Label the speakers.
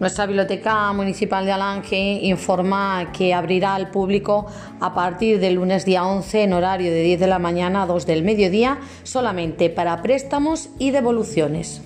Speaker 1: Nuestra Biblioteca Municipal de Alange informa que abrirá al público a partir del lunes día 11 en horario de 10 de la mañana a 2 del mediodía solamente para préstamos y devoluciones.